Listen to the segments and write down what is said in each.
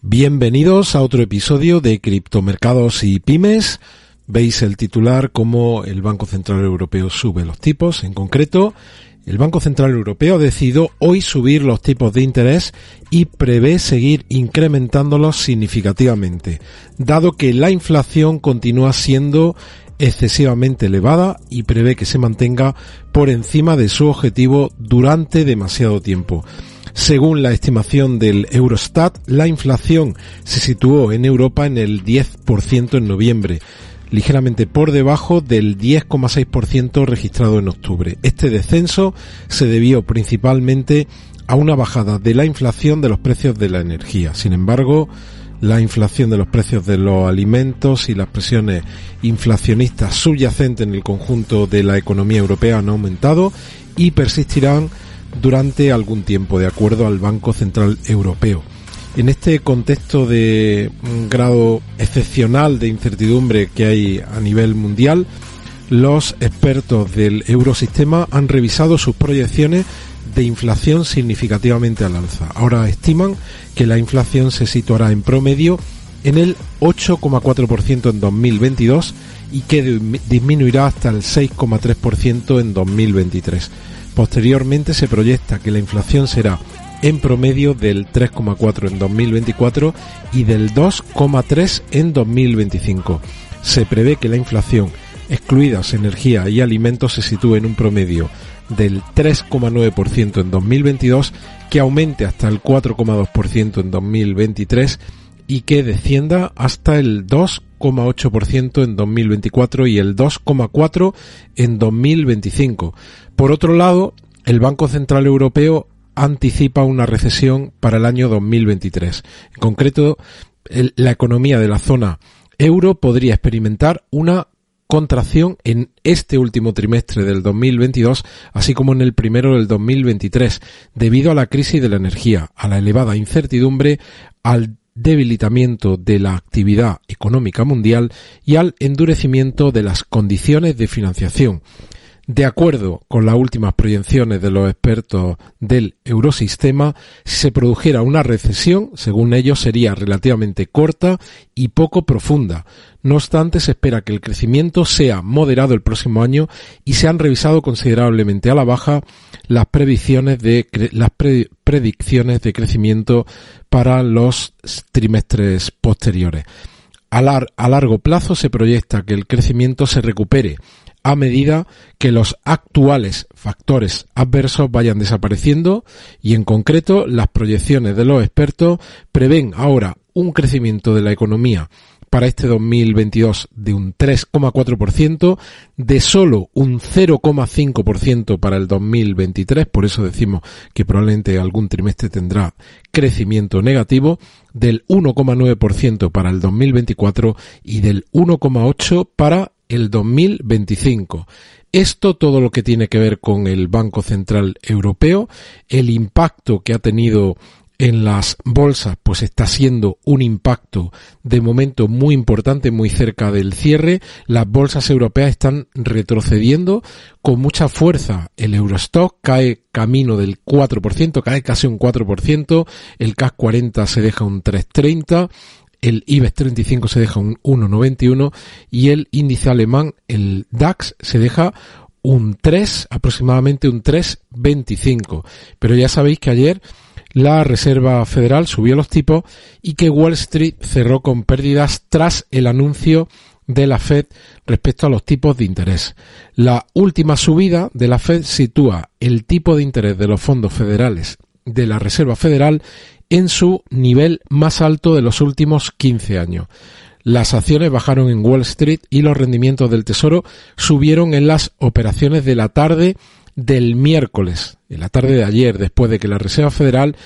Bienvenidos a otro episodio de Criptomercados y Pymes. Veis el titular como el Banco Central Europeo sube los tipos. En concreto, el Banco Central Europeo ha decidido hoy subir los tipos de interés y prevé seguir incrementándolos significativamente, dado que la inflación continúa siendo excesivamente elevada y prevé que se mantenga por encima de su objetivo durante demasiado tiempo. Según la estimación del Eurostat, la inflación se situó en Europa en el 10% en noviembre, ligeramente por debajo del 10,6% registrado en octubre. Este descenso se debió principalmente a una bajada de la inflación de los precios de la energía. Sin embargo, la inflación de los precios de los alimentos y las presiones inflacionistas subyacentes en el conjunto de la economía europea han aumentado y persistirán durante algún tiempo, de acuerdo al Banco Central Europeo. En este contexto de un grado excepcional de incertidumbre que hay a nivel mundial, los expertos del eurosistema han revisado sus proyecciones de inflación significativamente al alza. Ahora estiman que la inflación se situará en promedio en el 8,4% en 2022 y que disminuirá hasta el 6,3% en 2023. Posteriormente se proyecta que la inflación será en promedio del 3,4 en 2024 y del 2,3 en 2025. Se prevé que la inflación, excluidas energía y alimentos, se sitúe en un promedio del 3,9% en 2022, que aumente hasta el 4,2% en 2023 y que descienda hasta el 2,8% en 2024 y el 2,4% en 2025. Por otro lado, el Banco Central Europeo anticipa una recesión para el año 2023. En concreto, la economía de la zona euro podría experimentar una contracción en este último trimestre del 2022, así como en el primero del 2023, debido a la crisis de la energía, a la elevada incertidumbre, al debilitamiento de la actividad económica mundial y al endurecimiento de las condiciones de financiación. De acuerdo con las últimas proyecciones de los expertos del eurosistema, si se produjera una recesión, según ellos, sería relativamente corta y poco profunda. No obstante, se espera que el crecimiento sea moderado el próximo año y se han revisado considerablemente a la baja las predicciones de, crecimiento para los trimestres posteriores. A largo plazo se proyecta que el crecimiento se recupere a medida que los actuales factores adversos vayan desapareciendo y en concreto las proyecciones de los expertos prevén ahora un crecimiento de la economía para este 2022 de un 3,4%, de solo un 0,5% para el 2023, por eso decimos que probablemente algún trimestre tendrá crecimiento negativo, del 1,9% para el 2024 y del 1,8% para el 2025. Esto todo lo que tiene que ver con el Banco Central Europeo, el impacto que ha tenido en las bolsas pues está siendo un impacto de momento muy importante, muy cerca del cierre. Las bolsas europeas están retrocediendo con mucha fuerza. El Eurostock cae camino del 4%, cae casi un 4%, el CAC 40 se deja un 330, el IBEX 35 se deja un 1,91 y el índice alemán, el DAX, se deja un 3, aproximadamente un 3,25. Pero ya sabéis que ayer la Reserva Federal subió los tipos y que Wall Street cerró con pérdidas tras el anuncio de la Fed respecto a los tipos de interés. La última subida de la Fed sitúa el tipo de interés de los fondos federales de la Reserva Federal en su nivel más alto de los últimos 15 años. Las acciones bajaron en Wall Street y los rendimientos del Tesoro subieron en las operaciones de la tarde del miércoles, en la tarde de ayer, después de que la Reserva Federal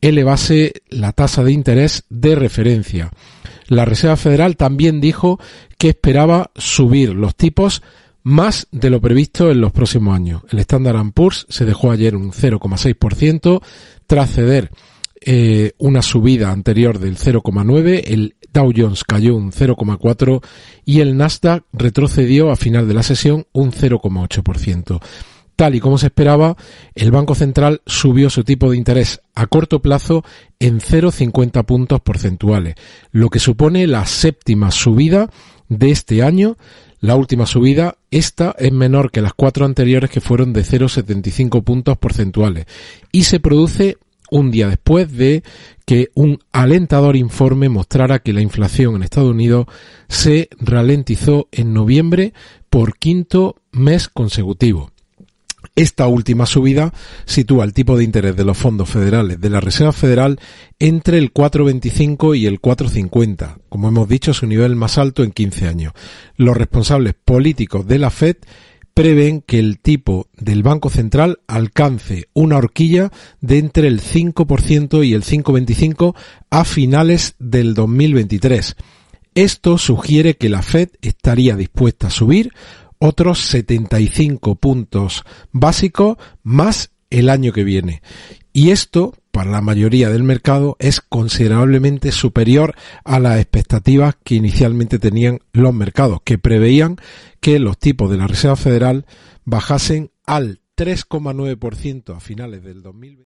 elevase la tasa de interés de referencia. La Reserva Federal también dijo que esperaba subir los tipos más de lo previsto en los próximos años. El Standard Poor's se dejó ayer un 0,6% tras ceder eh, una subida anterior del 0,9, el Dow Jones cayó un 0,4 y el Nasdaq retrocedió a final de la sesión un 0,8%. Tal y como se esperaba, el Banco Central subió su tipo de interés a corto plazo en 0,50 puntos porcentuales, lo que supone la séptima subida de este año. La última subida, esta es menor que las cuatro anteriores que fueron de 0,75 puntos porcentuales y se produce un día después de que un alentador informe mostrara que la inflación en Estados Unidos se ralentizó en noviembre por quinto mes consecutivo. Esta última subida sitúa el tipo de interés de los fondos federales de la Reserva Federal entre el 4,25 y el 4,50, como hemos dicho, su nivel más alto en 15 años. Los responsables políticos de la Fed prevén que el tipo del Banco Central alcance una horquilla de entre el 5% y el 5,25 a finales del 2023. Esto sugiere que la Fed estaría dispuesta a subir otros 75 puntos básicos más el año que viene. Y esto, para la mayoría del mercado, es considerablemente superior a las expectativas que inicialmente tenían los mercados, que preveían que los tipos de la Reserva Federal bajasen al 3,9% a finales del 2020.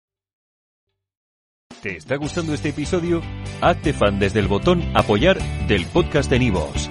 ¿Te está gustando este episodio? Hazte fan desde el botón apoyar del podcast de Nivos.